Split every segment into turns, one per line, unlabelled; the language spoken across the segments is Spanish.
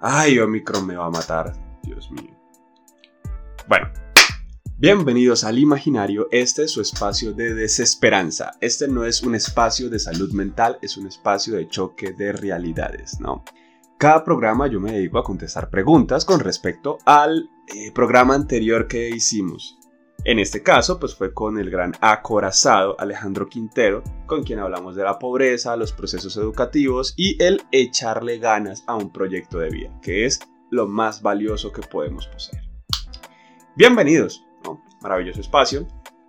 Ay, Omicron me va a matar. Dios mío. Bueno, bienvenidos al imaginario. Este es su espacio de desesperanza. Este no es un espacio de salud mental, es un espacio de choque de realidades, ¿no? Cada programa yo me dedico a contestar preguntas con respecto al eh, programa anterior que hicimos. En este caso, pues fue con el gran acorazado Alejandro Quintero, con quien hablamos de la pobreza, los procesos educativos y el echarle ganas a un proyecto de vida, que es lo más valioso que podemos poseer. Bienvenidos, ¿no? maravilloso espacio.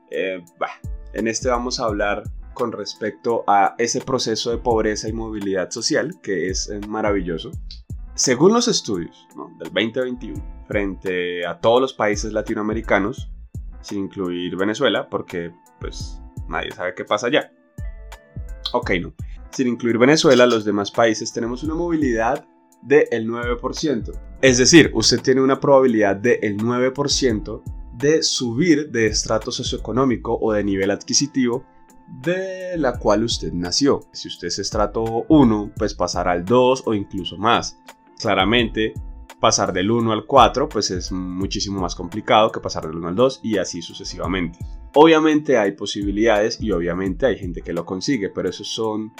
Eh, en este vamos a hablar con respecto a ese proceso de pobreza y movilidad social, que es eh, maravilloso. Según los estudios del 2021, frente a todos los países latinoamericanos, sin incluir Venezuela, porque pues nadie sabe qué pasa allá. Ok, no. Sin incluir Venezuela, los demás países tenemos una movilidad del 9%. Es decir, usted tiene una probabilidad del 9% de subir de estrato socioeconómico o de nivel adquisitivo de la cual usted nació. Si usted es estrato 1, pues pasará al 2 o incluso más. Claramente, pasar del 1 al 4 pues es muchísimo más complicado que pasar del 1 al 2 y así sucesivamente. Obviamente hay posibilidades y obviamente hay gente que lo consigue, pero esos son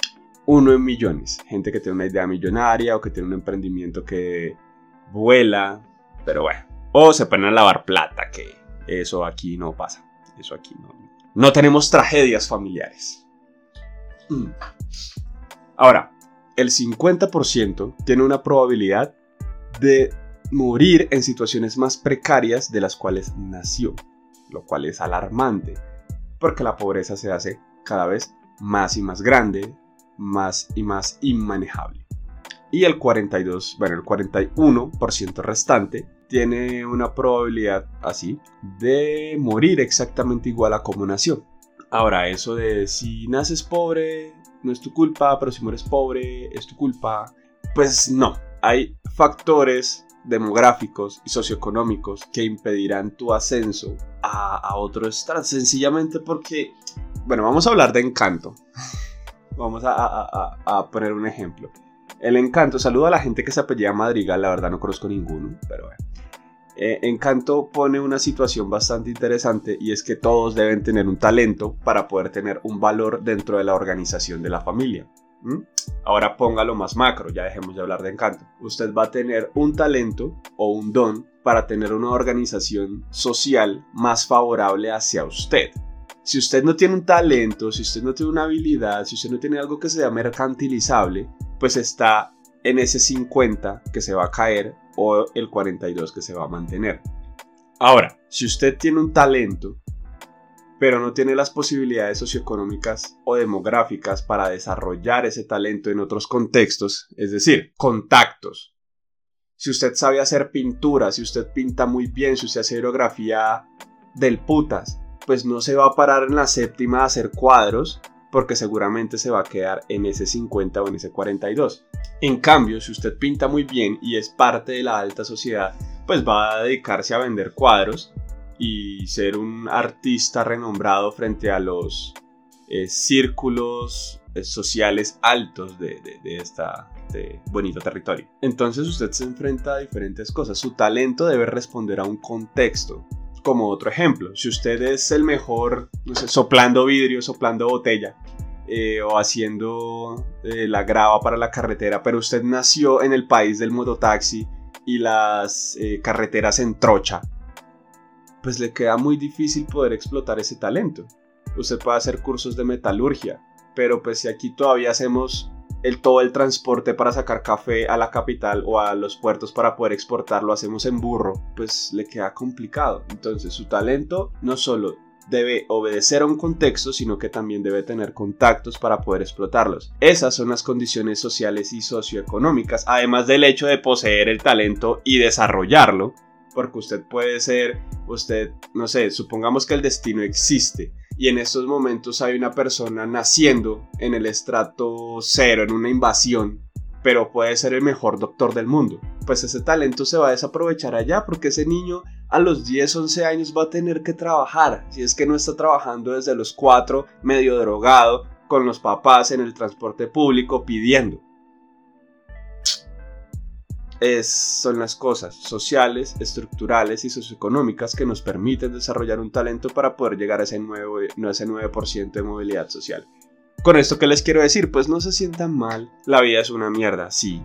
uno en millones. Gente que tiene una idea millonaria o que tiene un emprendimiento que vuela, pero bueno. O se ponen a lavar plata, que eso aquí no pasa. Eso aquí no. No tenemos tragedias familiares. Mm. Ahora, el 50% tiene una probabilidad de morir en situaciones más precarias de las cuales nació, lo cual es alarmante, porque la pobreza se hace cada vez más y más grande, más y más inmanejable. Y el 42, bueno, el 41% restante tiene una probabilidad así de morir exactamente igual a como nació. Ahora, eso de si naces pobre, no es tu culpa, pero si mueres pobre, es tu culpa. Pues no, hay factores demográficos y socioeconómicos que impedirán tu ascenso a, a otro estrato, sencillamente porque, bueno, vamos a hablar de encanto. vamos a, poner un ejemplo. El encanto, saludo a la gente que se apellida Madrigal, la verdad no conozco ninguno, pero bueno. Eh, encanto pone una situación bastante interesante y es que todos deben tener un talento para poder tener un valor dentro de la organización de la familia. Ahora póngalo más macro, ya dejemos de hablar de encanto. Usted va a tener un talento o un don para tener una organización social más favorable hacia usted. Si usted no tiene un talento, si usted no tiene una habilidad, si usted no tiene algo que sea mercantilizable, pues está en ese 50 que se va a caer o el 42 que se va a mantener. Ahora, si usted tiene un talento pero no tiene las posibilidades socioeconómicas o demográficas para desarrollar ese talento en otros contextos, es decir, contactos. Si usted sabe hacer pintura, si usted pinta muy bien, si usted hace aerografía del putas, pues no se va a parar en la séptima a hacer cuadros, porque seguramente se va a quedar en ese 50 o en ese 42. En cambio, si usted pinta muy bien y es parte de la alta sociedad, pues va a dedicarse a vender cuadros y ser un artista renombrado frente a los eh, círculos eh, sociales altos de, de, bonito territorio. Entonces usted se enfrenta a diferentes cosas. Su talento debe responder a un contexto. Como otro ejemplo, si usted es el mejor, soplando vidrio, soplando botella, eh, o haciendo la grava para la carretera, pero usted nació en el país del mototaxi y las carreteras en trocha, pues le queda muy difícil poder explotar ese talento. Usted puede hacer cursos de metalurgia, pero pues si aquí todavía hacemos el, todo el transporte para sacar café a la capital o a los puertos para poder exportarlo hacemos en burro, pues le queda complicado. Entonces su talento no solo debe obedecer a un contexto, sino que también debe tener contactos para poder explotarlos. Esas son las condiciones sociales y socioeconómicas, además del hecho de poseer el talento y desarrollarlo, porque usted puede ser, usted, no sé, supongamos que el destino existe y en estos momentos hay una persona naciendo en el estrato cero, en una invasión, pero puede ser el mejor doctor del mundo. Pues ese talento se va a desaprovechar allá porque ese niño a los 10, 11 años va a tener que trabajar, si es que no está trabajando desde los 4, medio drogado, con los papás en el transporte público pidiendo. Son las cosas sociales, estructurales y socioeconómicas que nos permiten desarrollar un talento para poder llegar a ese, nuevo, no ese 9% de movilidad social. Con esto que les quiero decir, pues no se sientan mal, la vida es una mierda, sí.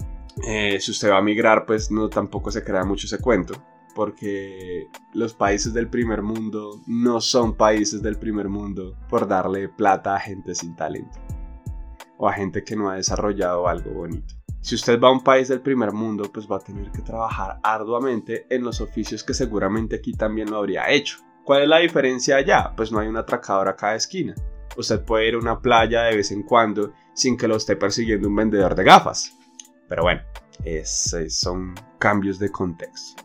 Eh, si usted va a migrar, pues no tampoco se crea mucho ese cuento, porque los países del primer mundo no son países del primer mundo por darle plata a gente sin talento o a gente que no ha desarrollado algo bonito. Si usted va a un país del primer mundo, pues va a tener que trabajar arduamente en los oficios que seguramente aquí también lo habría hecho. ¿Cuál es la diferencia allá? Pues no hay un atracador a cada esquina. Usted puede ir a una playa de vez en cuando sin que lo esté persiguiendo un vendedor de gafas. Pero bueno, esos son cambios de contexto.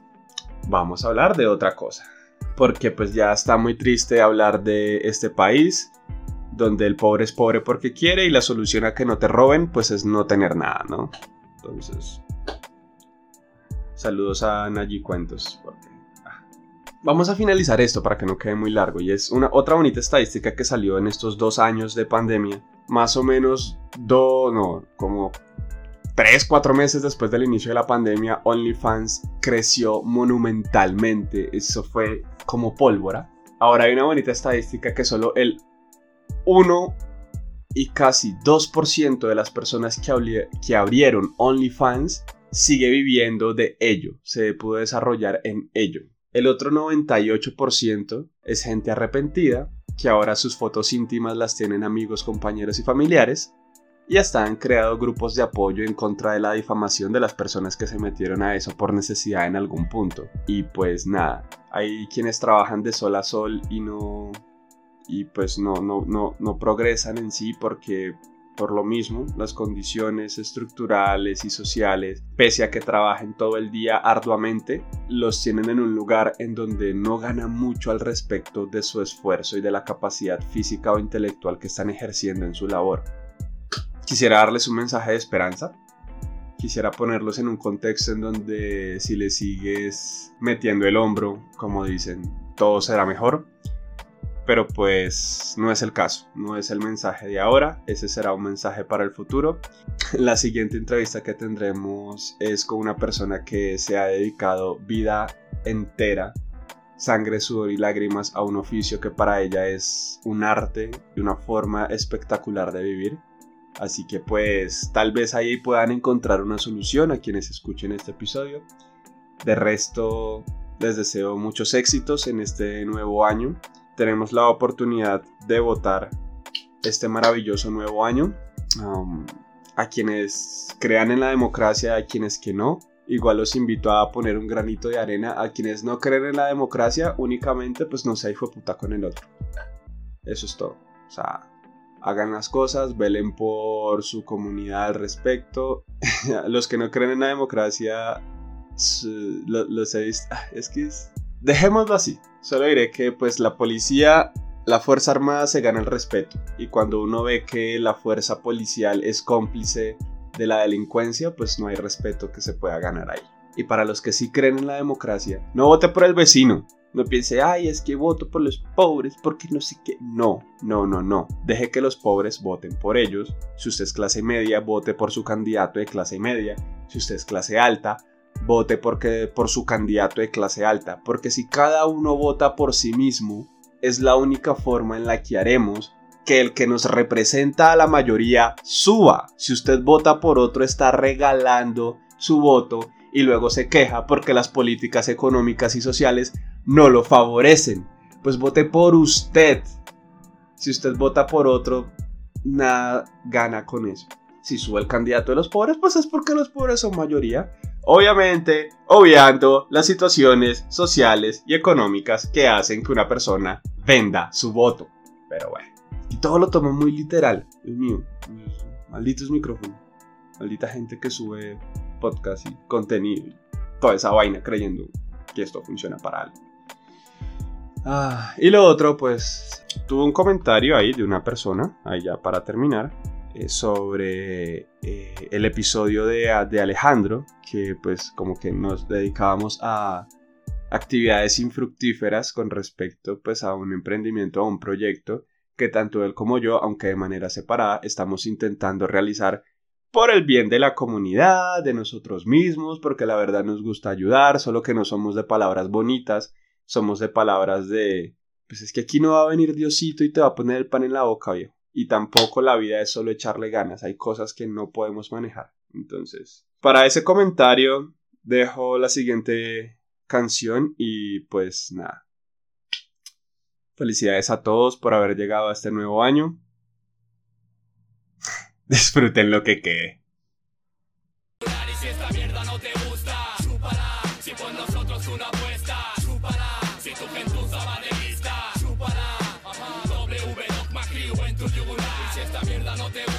Vamos a hablar de otra cosa. Porque pues ya está muy triste hablar de este país donde el pobre es pobre porque quiere y la solución a que no te roben pues es no tener nada, ¿no? Entonces, saludos a Nayi Cuentos. Ah. Vamos a finalizar esto para que no quede muy largo y es una otra bonita estadística que salió en estos dos años de pandemia, más o menos dos, no, como tres, cuatro meses después del inicio de la pandemia, OnlyFans creció monumentalmente. Eso fue como pólvora. Ahora hay una bonita estadística que solo el 1 y casi 2% de las personas que, abrieron OnlyFans sigue viviendo de ello, se pudo desarrollar en ello. El otro 98% es gente arrepentida, que ahora sus fotos íntimas las tienen amigos, compañeros y familiares, y hasta han creado grupos de apoyo en contra de la difamación de las personas que se metieron a eso por necesidad en algún punto. Y pues nada, hay quienes trabajan de sol a sol y no, y pues no, no, no, no progresan en sí porque por lo mismo, las condiciones estructurales y sociales, pese a que trabajen todo el día arduamente, los tienen en un lugar en donde no ganan mucho al respecto de su esfuerzo y de la capacidad física o intelectual que están ejerciendo en su labor. Quisiera darles un mensaje de esperanza. Quisiera ponerlos en un contexto en donde si les sigues metiendo el hombro, como dicen, todo será mejor pero pues no es el caso, no es el mensaje de ahora, ese será un mensaje para el futuro. La siguiente entrevista que tendremos es con una persona que se ha dedicado vida entera, sangre, sudor y lágrimas a un oficio que para ella es un arte y una forma espectacular de vivir. Así que pues tal vez ahí puedan encontrar una solución a quienes escuchen este episodio. De resto, les deseo muchos éxitos en este nuevo año tenemos la oportunidad de votar este maravilloso nuevo año. Um, a quienes crean en la democracia, a quienes que no. Igual los invito a poner un granito de arena. A quienes no creen en la democracia, únicamente pues no se hijo puta con el otro. Eso es todo. O sea, hagan las cosas, velen por su comunidad al respecto. los que no creen en la democracia, los he visto. Es que es... Dejémoslo así. Solo diré que pues la policía, la Fuerza Armada se gana el respeto y cuando uno ve que la fuerza policial es cómplice de la delincuencia, pues no hay respeto que se pueda ganar ahí. Y para los que sí creen en la democracia, no vote por el vecino. No piense, ay, es que voto por los pobres porque no sé qué. No, no, no, no. Deje que los pobres voten por ellos. Si usted es clase media, vote por su candidato de clase media. Si usted es clase alta, vote porque, por su candidato de clase alta, porque si cada uno vota por sí mismo, es la única forma en la que haremos que el que nos representa a la mayoría suba. Si usted vota por otro, está regalando su voto y luego se queja porque las políticas económicas y sociales no lo favorecen. Pues vote por usted. Si usted vota por otro, nada gana con eso. Si sube el candidato de los pobres, pues es porque los pobres son mayoría. Obviamente, obviando las situaciones sociales y económicas que hacen que una persona venda su voto. Pero bueno, y todo lo tomo muy literal. Dios mío, malditos micrófonos. Maldita gente que sube podcast y contenido toda esa vaina creyendo que esto funciona para algo. Ah, y lo otro, pues, tuve un comentario ahí de una persona, ahí ya para terminar, eh, sobre eh, el episodio de, de, Alejandro, que pues como que nos dedicábamos a actividades infructíferas con respecto pues a un emprendimiento, a un proyecto que tanto él como yo, aunque de manera separada, estamos intentando realizar por el bien de la comunidad, de nosotros mismos, porque la verdad nos gusta ayudar, solo que no somos de palabras bonitas, somos de palabras de, pues es que aquí no va a venir Diosito y te va a poner el pan en la boca, viejo y tampoco la vida es solo echarle ganas, hay cosas que no podemos manejar. Entonces, para ese comentario dejo la siguiente canción y pues nada. Felicidades a todos por haber llegado a este nuevo año. Disfruten lo que quede. Si no te